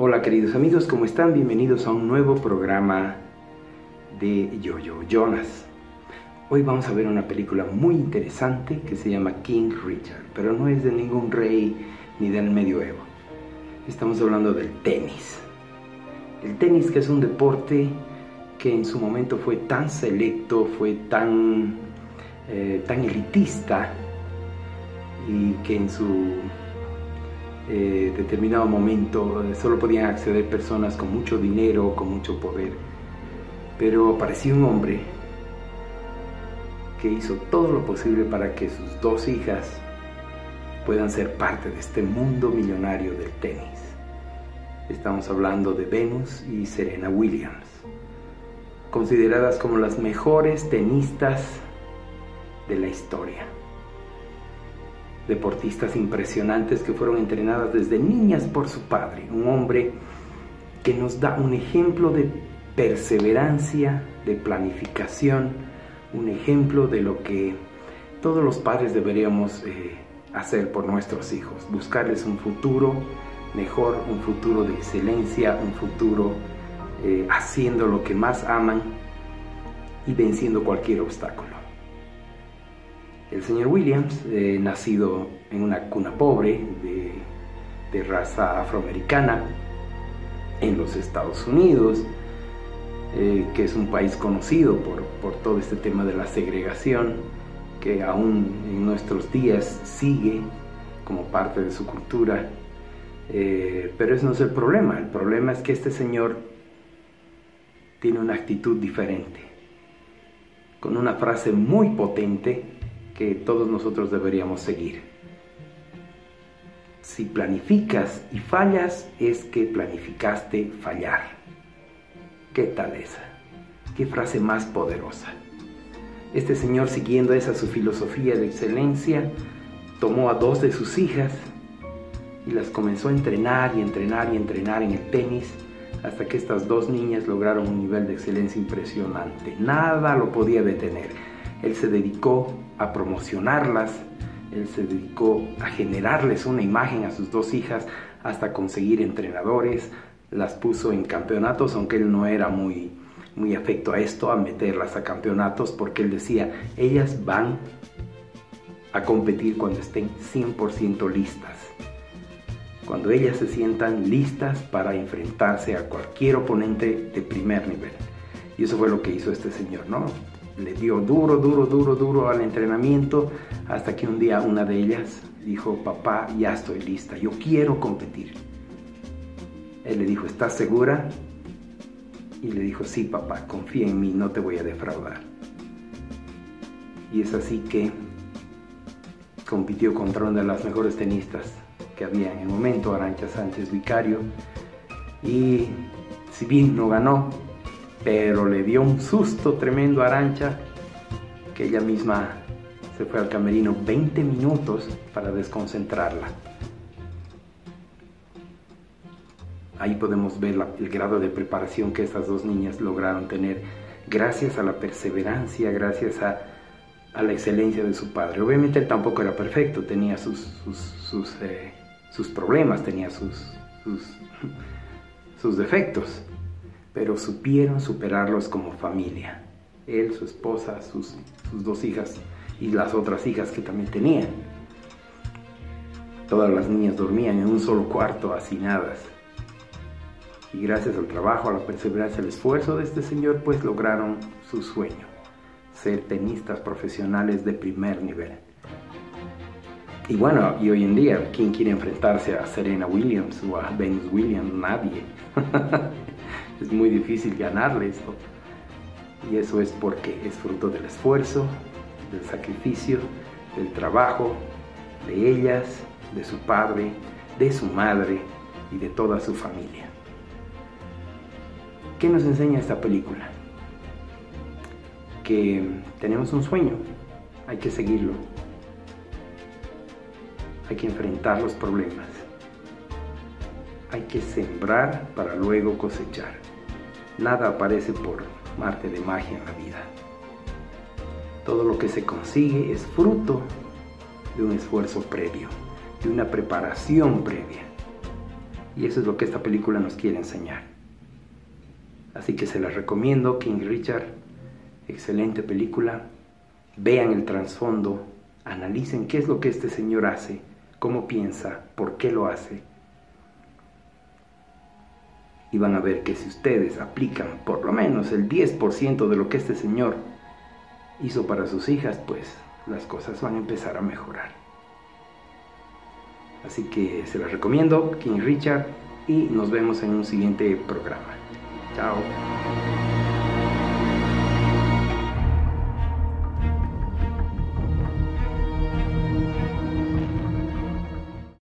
Hola queridos amigos, ¿cómo están? Bienvenidos a un nuevo programa de Yo-Yo Jonas. Hoy vamos a ver una película muy interesante que se llama King Richard, pero no es de ningún rey ni del medioevo. Estamos hablando del tenis. El tenis que es un deporte que en su momento fue tan selecto, fue tan, eh, tan elitista y que en su eh, determinado momento solo podían acceder personas con mucho dinero, con mucho poder. Pero apareció un hombre que hizo todo lo posible para que sus dos hijas puedan ser parte de este mundo millonario del tenis. Estamos hablando de Venus y Serena Williams, consideradas como las mejores tenistas de la historia deportistas impresionantes que fueron entrenadas desde niñas por su padre, un hombre que nos da un ejemplo de perseverancia, de planificación, un ejemplo de lo que todos los padres deberíamos eh, hacer por nuestros hijos, buscarles un futuro mejor, un futuro de excelencia, un futuro eh, haciendo lo que más aman y venciendo cualquier obstáculo. El señor Williams, eh, nacido en una cuna pobre de, raza afroamericana en los Estados Unidos, eh, que es un país conocido por, todo este tema de la segregación, que aún en nuestros días sigue como parte de su cultura. Eh, pero ese no es el problema, el problema es que este señor tiene una actitud diferente, con una frase muy potente que todos nosotros deberíamos seguir. Si planificas y fallas, es que planificaste fallar. ¿Qué tal esa? ¿Qué frase más poderosa? Este señor, siguiendo esa su filosofía de excelencia, tomó a dos de sus hijas y las comenzó a entrenar y entrenar y entrenar en el tenis hasta que estas dos niñas lograron un nivel de excelencia impresionante. Nada lo podía detener. Él se dedicó a promocionarlas, él se dedicó a generarles una imagen a sus dos hijas hasta conseguir entrenadores, las puso en campeonatos, aunque él no era muy, muy afecto a esto, a meterlas a campeonatos, porque él decía, ellas van a competir cuando estén 100% listas, cuando ellas se sientan listas para enfrentarse a cualquier oponente de primer nivel. Y eso fue lo que hizo este señor, ¿no? Le dio duro, duro, duro, duro al entrenamiento, hasta que un día una de ellas dijo, papá, ya estoy lista, yo quiero competir. Él le dijo, ¿estás segura? Y le dijo, sí, papá, confía en mí, no te voy a defraudar. Y es así que compitió contra una de las mejores tenistas que había en el momento, Arancha Sánchez Vicario, y si bien no ganó, pero le dio un susto tremendo a Arancha que ella misma se fue al camerino 20 minutos para desconcentrarla. Ahí podemos ver el grado de preparación que estas dos niñas lograron tener gracias a la perseverancia, gracias a, la excelencia de su padre. Obviamente él tampoco era perfecto, tenía sus, eh, problemas, tenía sus defectos, pero supieron superarlos como familia. Él, su esposa, sus, dos hijas y las otras hijas que también tenían. Todas las niñas dormían en un solo cuarto, hacinadas. Y gracias al trabajo, a la perseverancia, al esfuerzo de este señor, pues lograron su sueño, ser tenistas profesionales de primer nivel. Y bueno, y hoy en día, ¿quién quiere enfrentarse a Serena Williams o a Venus Williams? Nadie. es muy difícil ganarle esto. Y eso es porque es fruto del esfuerzo, del sacrificio, del trabajo de ellas, de su padre, de su madre y de toda su familia. ¿Qué nos enseña esta película? Que tenemos un sueño, hay que seguirlo, hay que enfrentar los problemas, hay que sembrar para luego cosechar. Nada aparece por Marte de magia en la vida. Todo lo que se consigue es fruto de un esfuerzo previo, de una preparación previa. Y eso es lo que esta película nos quiere enseñar. Así que se las recomiendo, King Richard, excelente película. Vean el trasfondo, analicen qué es lo que este señor hace, cómo piensa, por qué lo hace. Y van a ver que si ustedes aplican por lo menos el 10% de lo que este señor hizo para sus hijas, pues las cosas van a empezar a mejorar. Así que se las recomiendo, King Richard, y nos vemos en un siguiente programa. Chao.